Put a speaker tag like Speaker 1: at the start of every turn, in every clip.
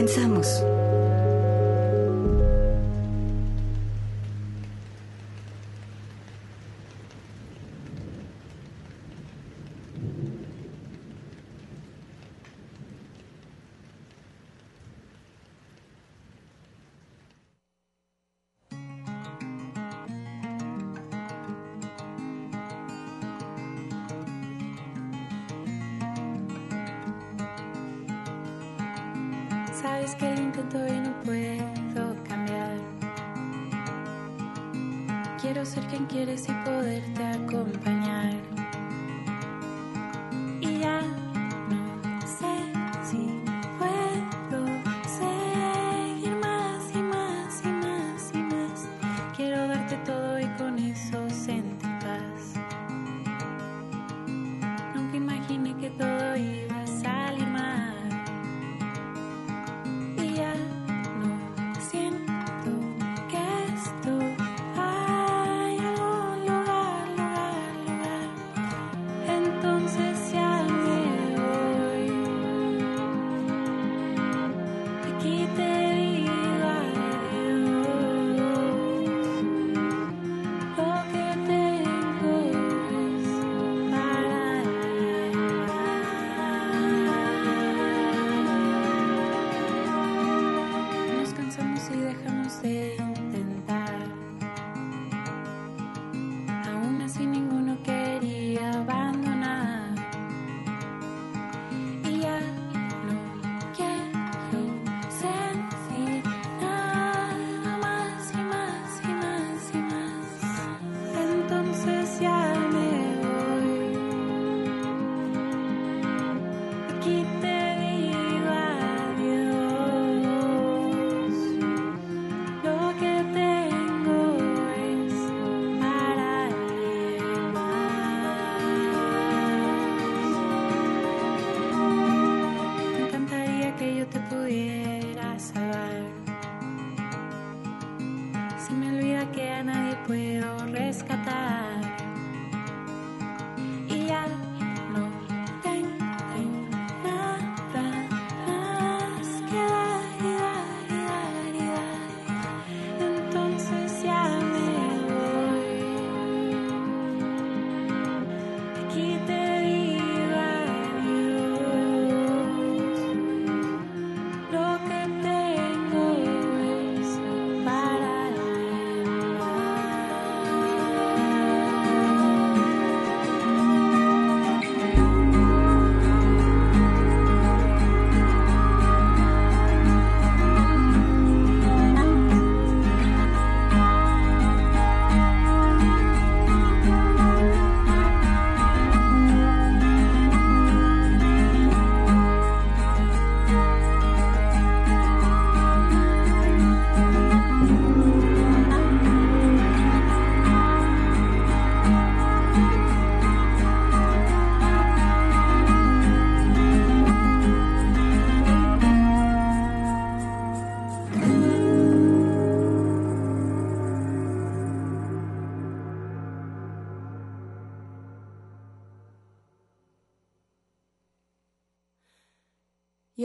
Speaker 1: Comenzamos.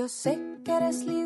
Speaker 2: yo
Speaker 3: sé que eres libre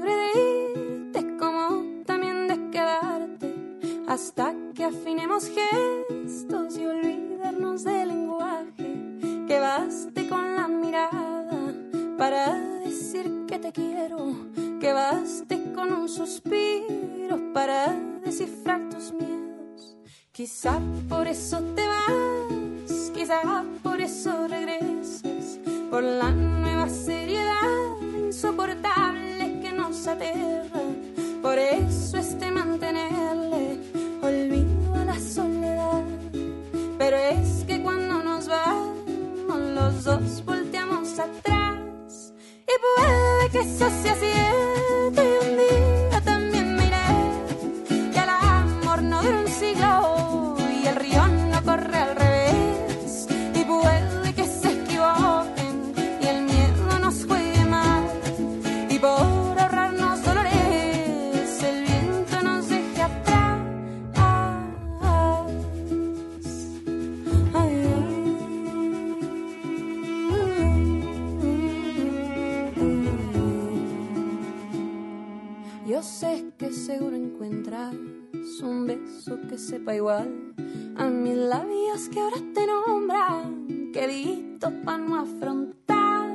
Speaker 3: sepa igual a mis labios que ahora te nombran, que listo para no afrontar.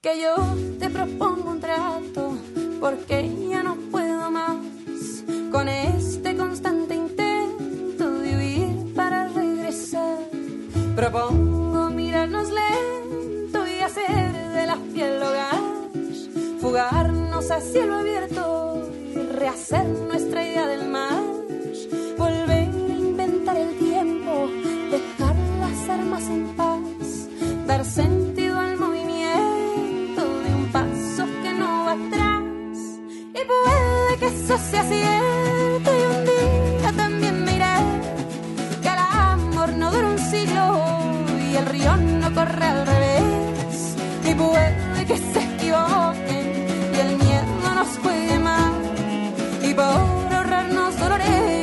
Speaker 3: Que yo te propongo un trato porque ya no puedo más con este constante intento de huir para regresar. Propongo mirarnos lento y hacer de la piel hogar, fugarnos a cielo abierto rehacer nuestra idea del mar, volver a inventar el tiempo, dejar las armas en paz, dar sentido al movimiento de un paso que no va atrás. Y puede que eso sea cierto y un día también miré que el amor no dura un siglo y el río no corre al revés. Y puede que se equivoquen y el miedo nos juegue mal. Por ahorrarnos dolores,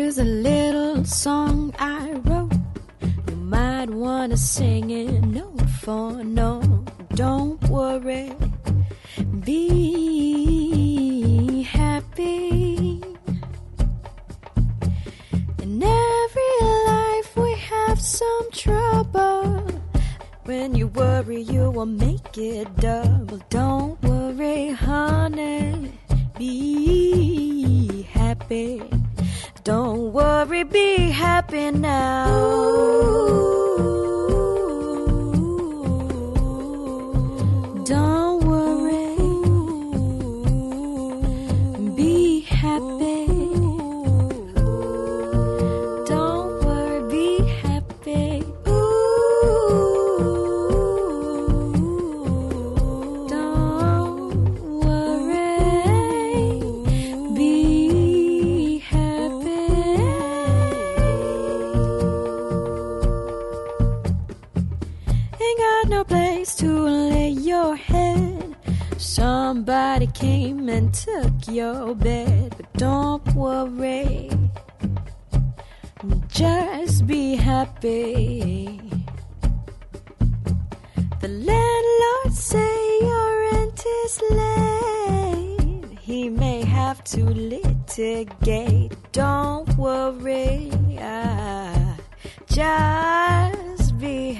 Speaker 4: Here's a little song I wrote. You might wanna sing it note for note. Don't worry, be happy. In every life we have some trouble. When you worry, you will make it double. Don't worry, honey, be happy. Don't worry, be happy now. Don't took your bed, but don't worry. Just be happy. The landlord say your rent is late. He may have to litigate. Don't worry. Ah, just get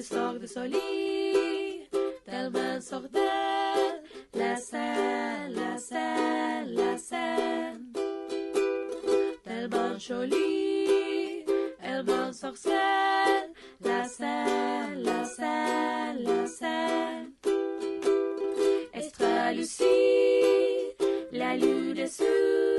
Speaker 4: l'histoire de Soli, tellement sordelle, la scène, la scène, la scène, tellement jolie, tellement sorcière, la scène, la scène, la scène, Estra Lucie, la
Speaker 5: lune est
Speaker 3: sûre.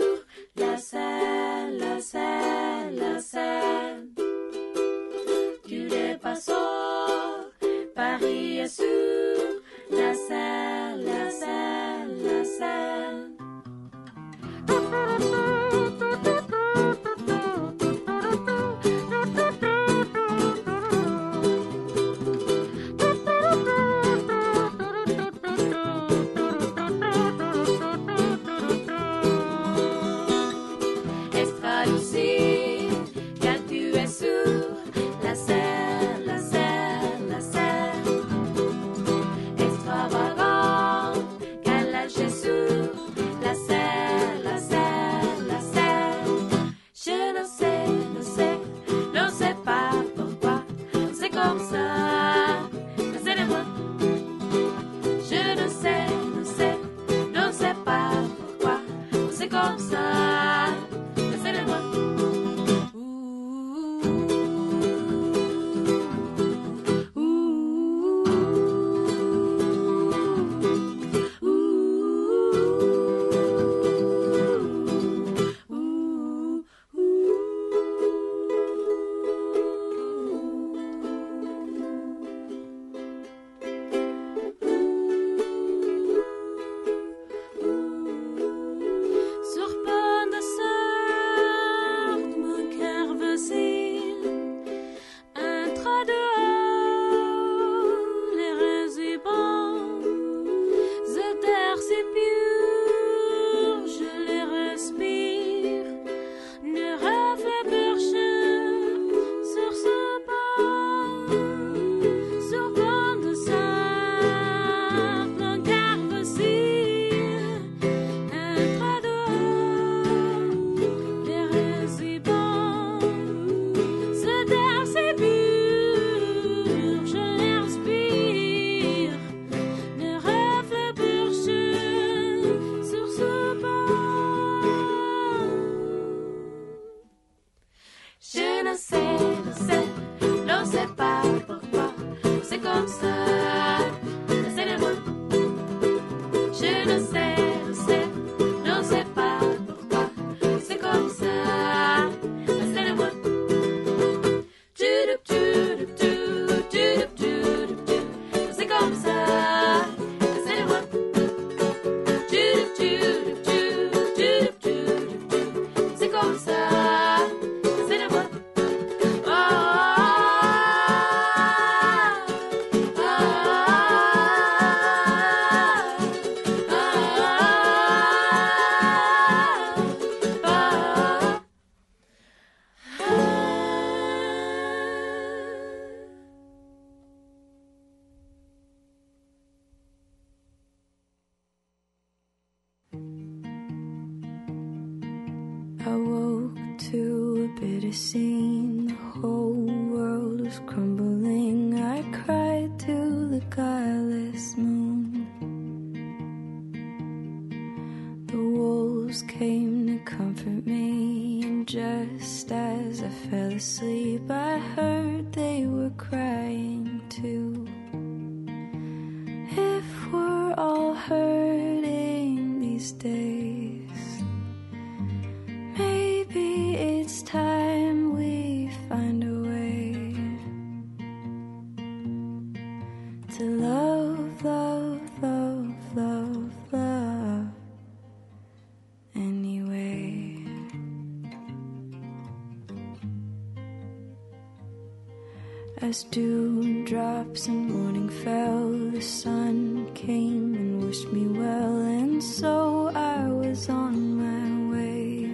Speaker 3: as dewdrops and morning fell. The sun came and wished me well, and so I was on my way.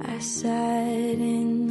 Speaker 3: I sat in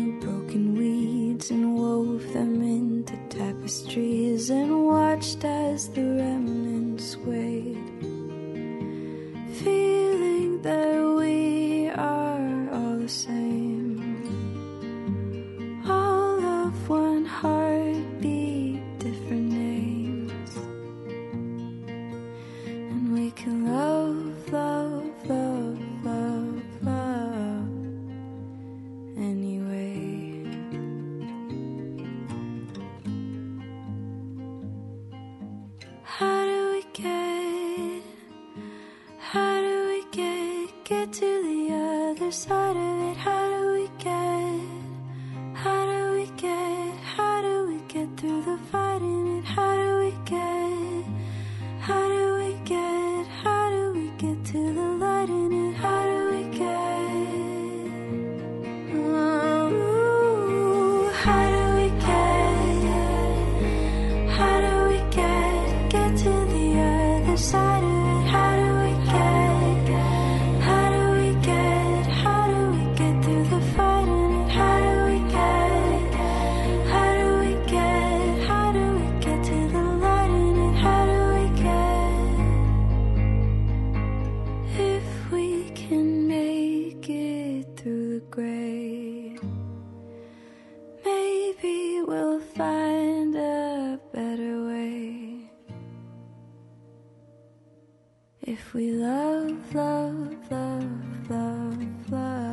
Speaker 4: If we love, love, love, love, love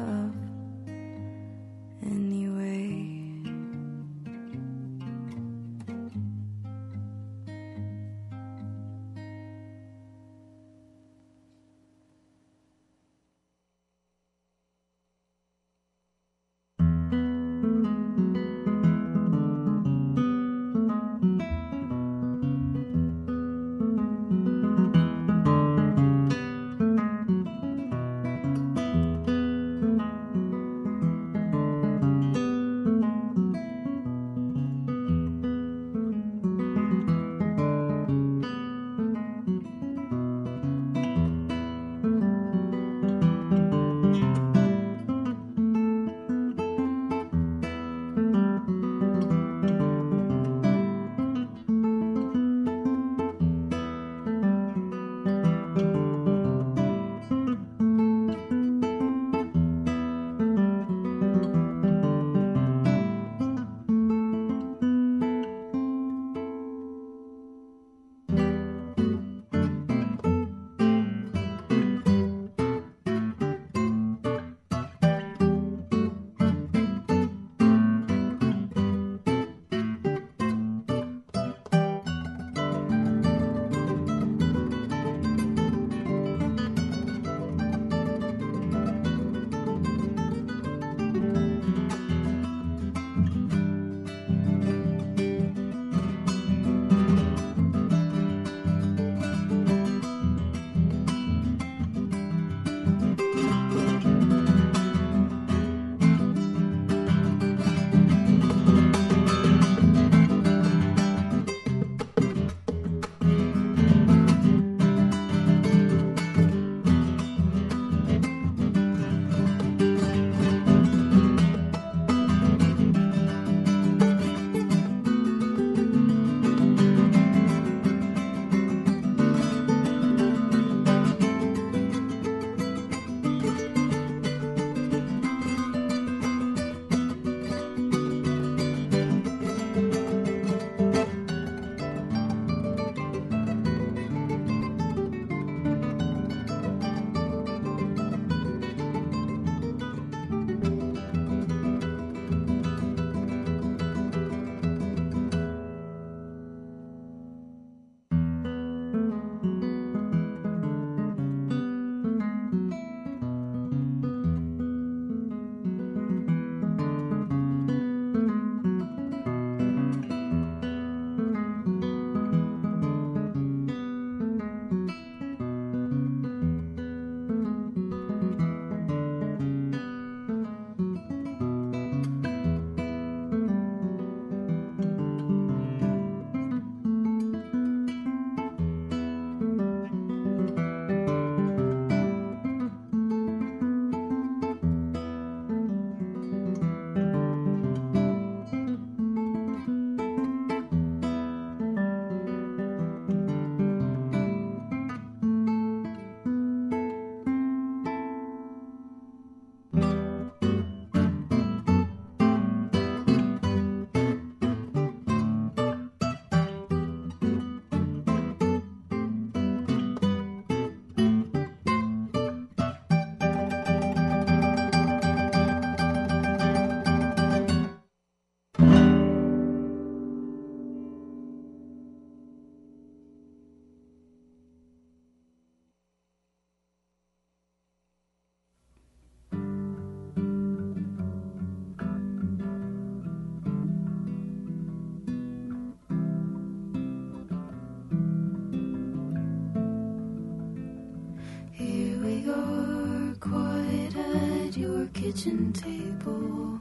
Speaker 4: kitchen table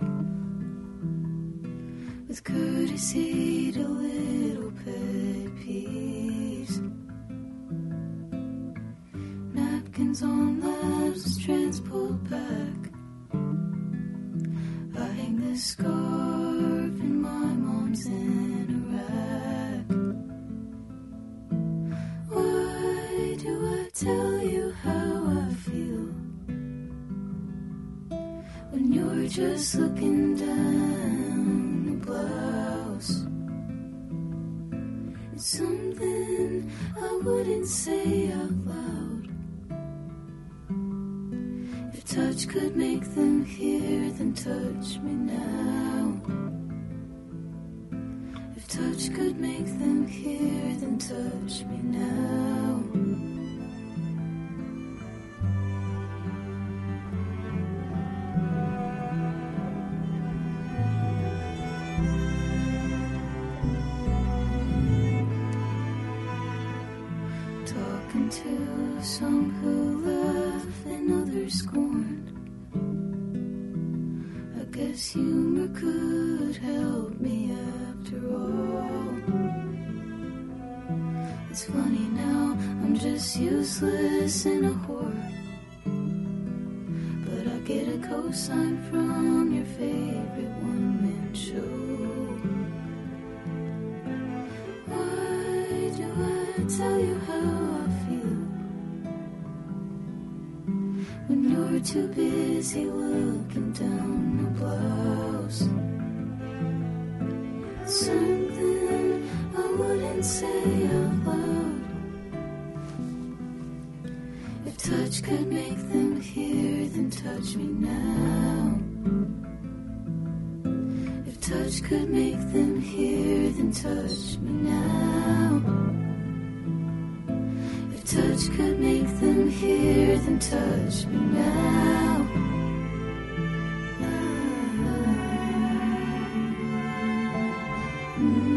Speaker 4: with courtesy to little you're looking down a blouse? It's something I wouldn't say out loud. If touch could make them hear, then touch me now. If touch could make them hear, then touch me now. Cosign from your favorite one man show. Why do I tell you how I feel when you're too busy looking down the blouse? Something I wouldn't say out loud. If touch could make them touch me now. If touch could make them hear, then touch me now. If touch could make them hear, then touch me now. Mm-hmm.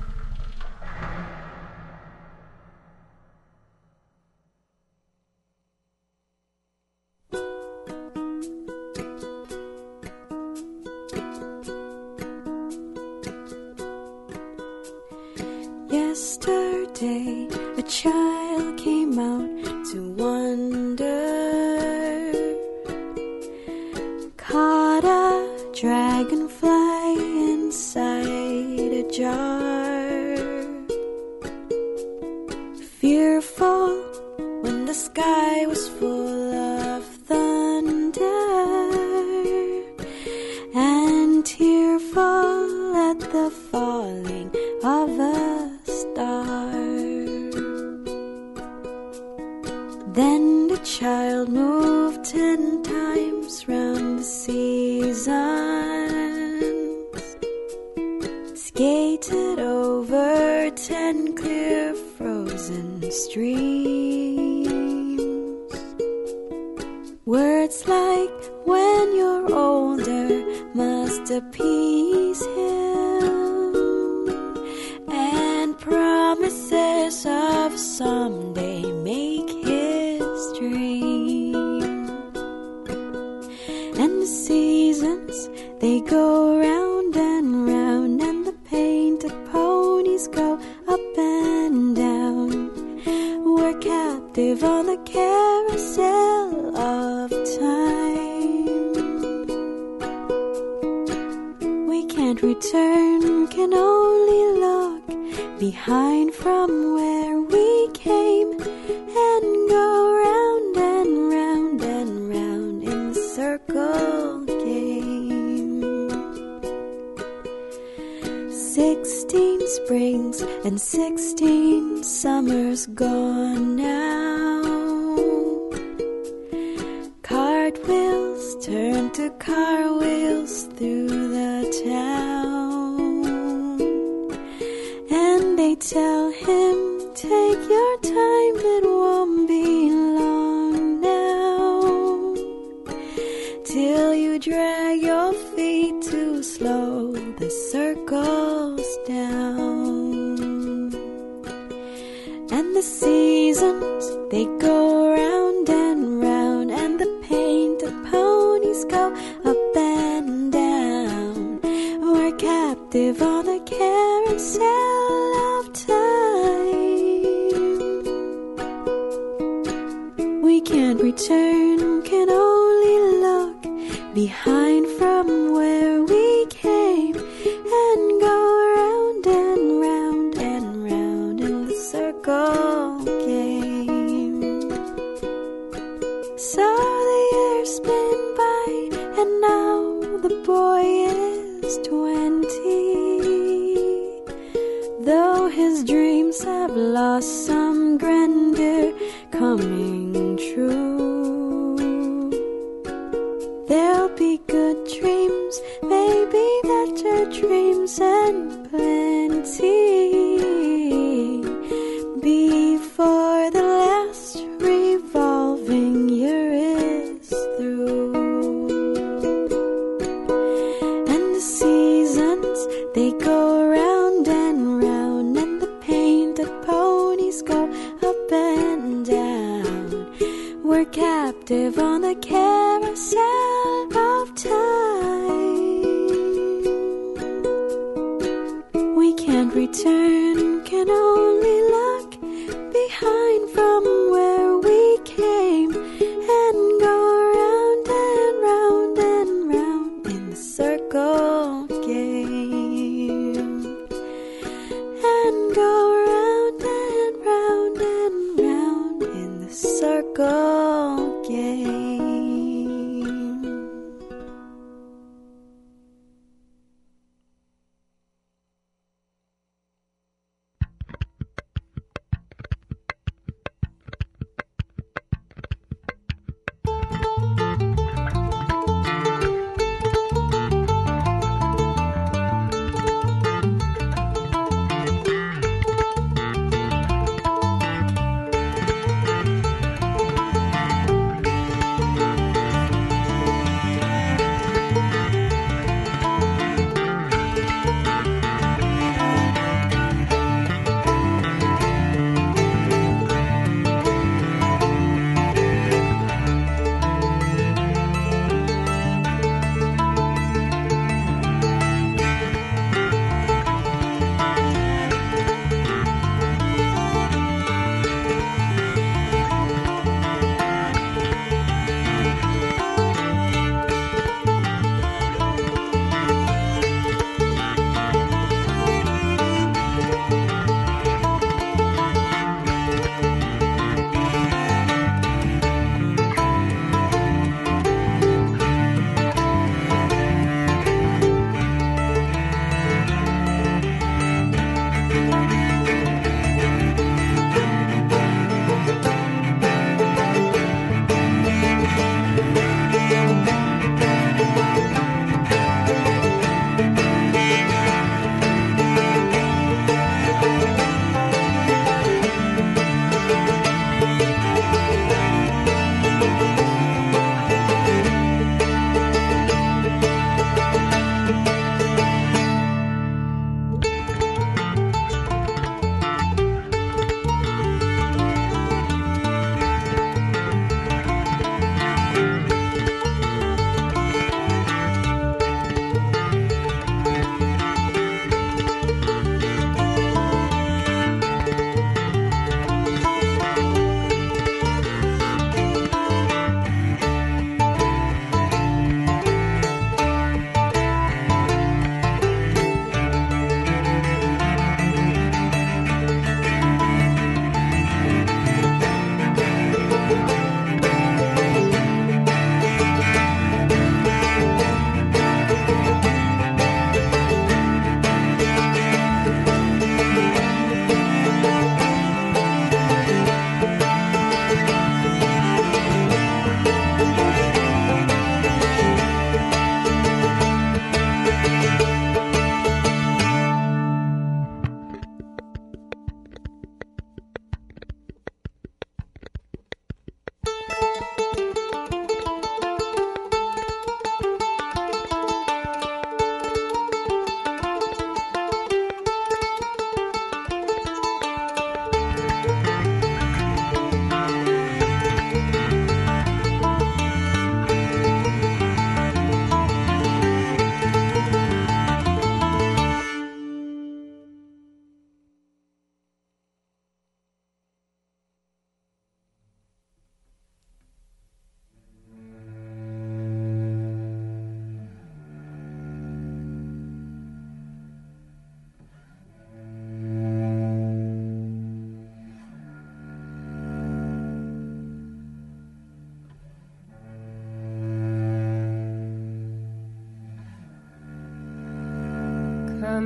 Speaker 6: Over ten clear frozen streams. Words like when you're older must appease captive on the carousel of time. We can't return, can only look
Speaker 4: behind.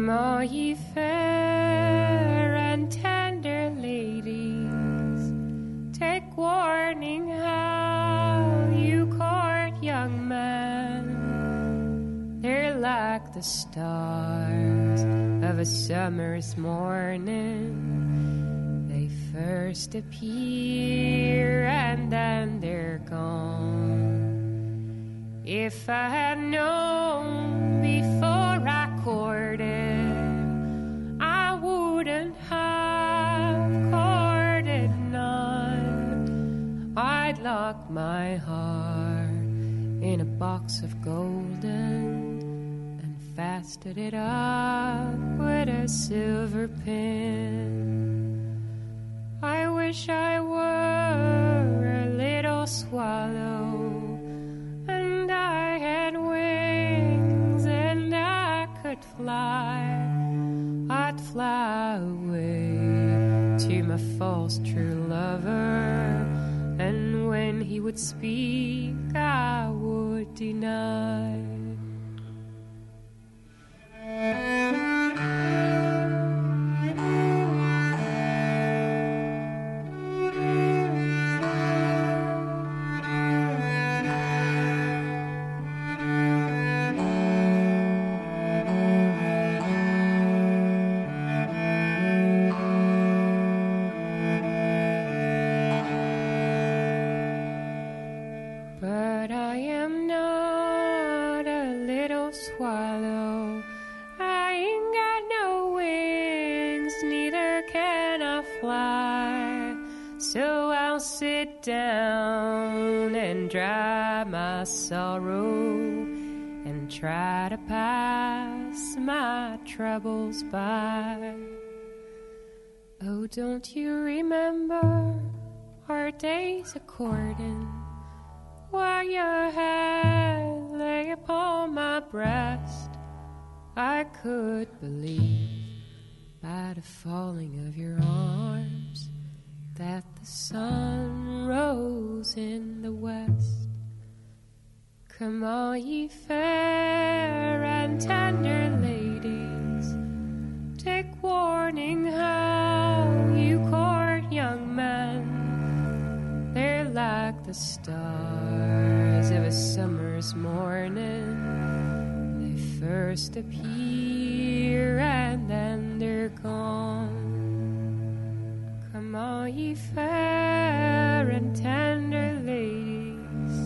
Speaker 7: All ye fair and tender ladies, take warning how you court young men. They're like the stars of a summer's morning. They first appear box of golden and fastened it up with a silver pin. Troubles by. Oh, don't you remember our days a courting? While your head lay upon my breast, I could believe by the falling of your arms that the sun rose in the west. Come all ye fair and tender ladies, warning how you court young men. They're like the stars of a summer's morning. They first appear and then they're gone. Come all ye fair and tender ladies,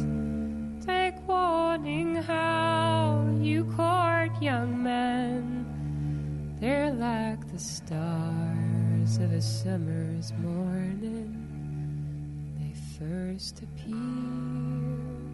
Speaker 7: take warning how you court young men. They're like the stars of a summer's morning they first appear.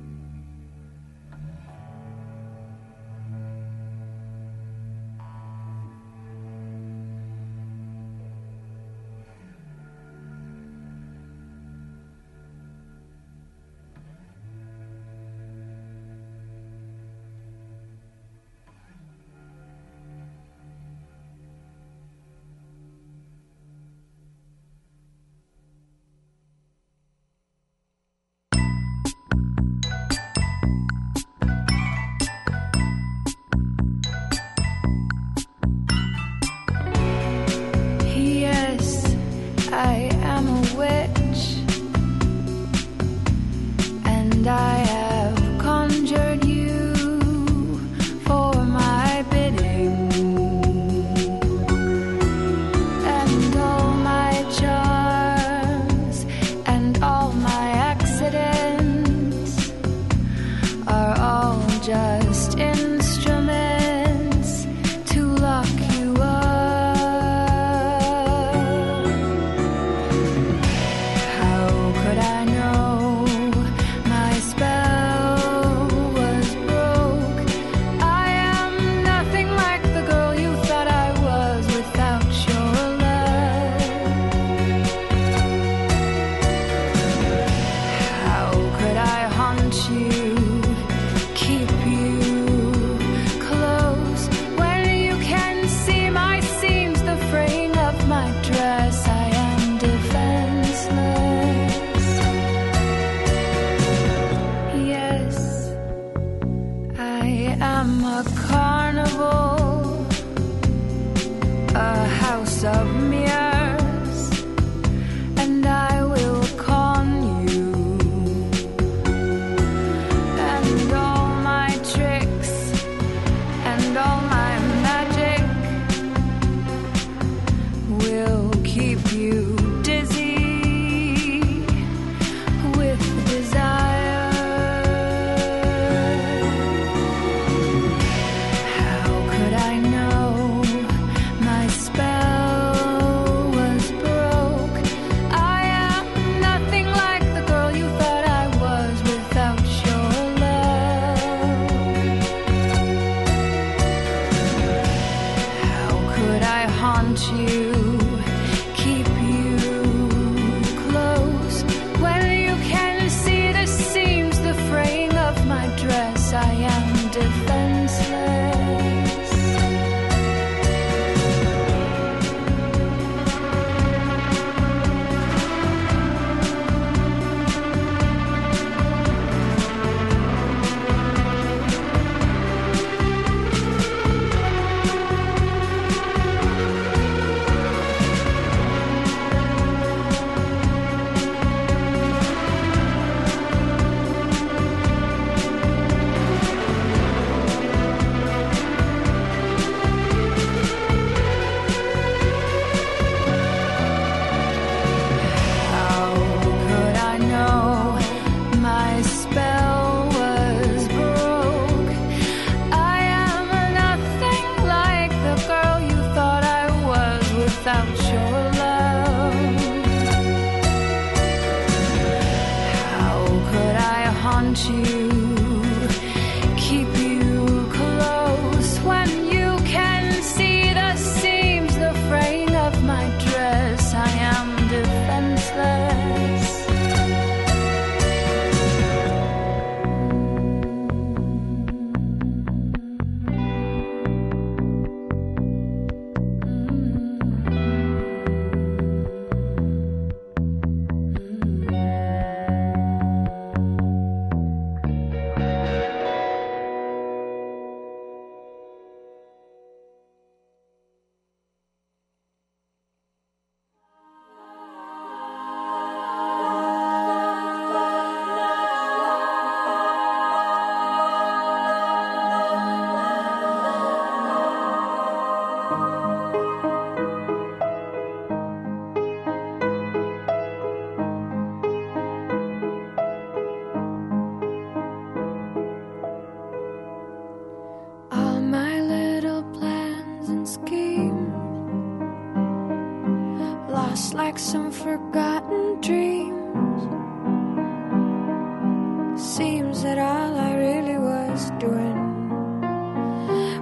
Speaker 3: Seems that all I really was doing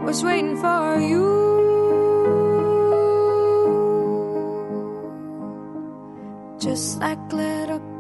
Speaker 3: was waiting for you. Just like little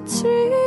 Speaker 8: tree.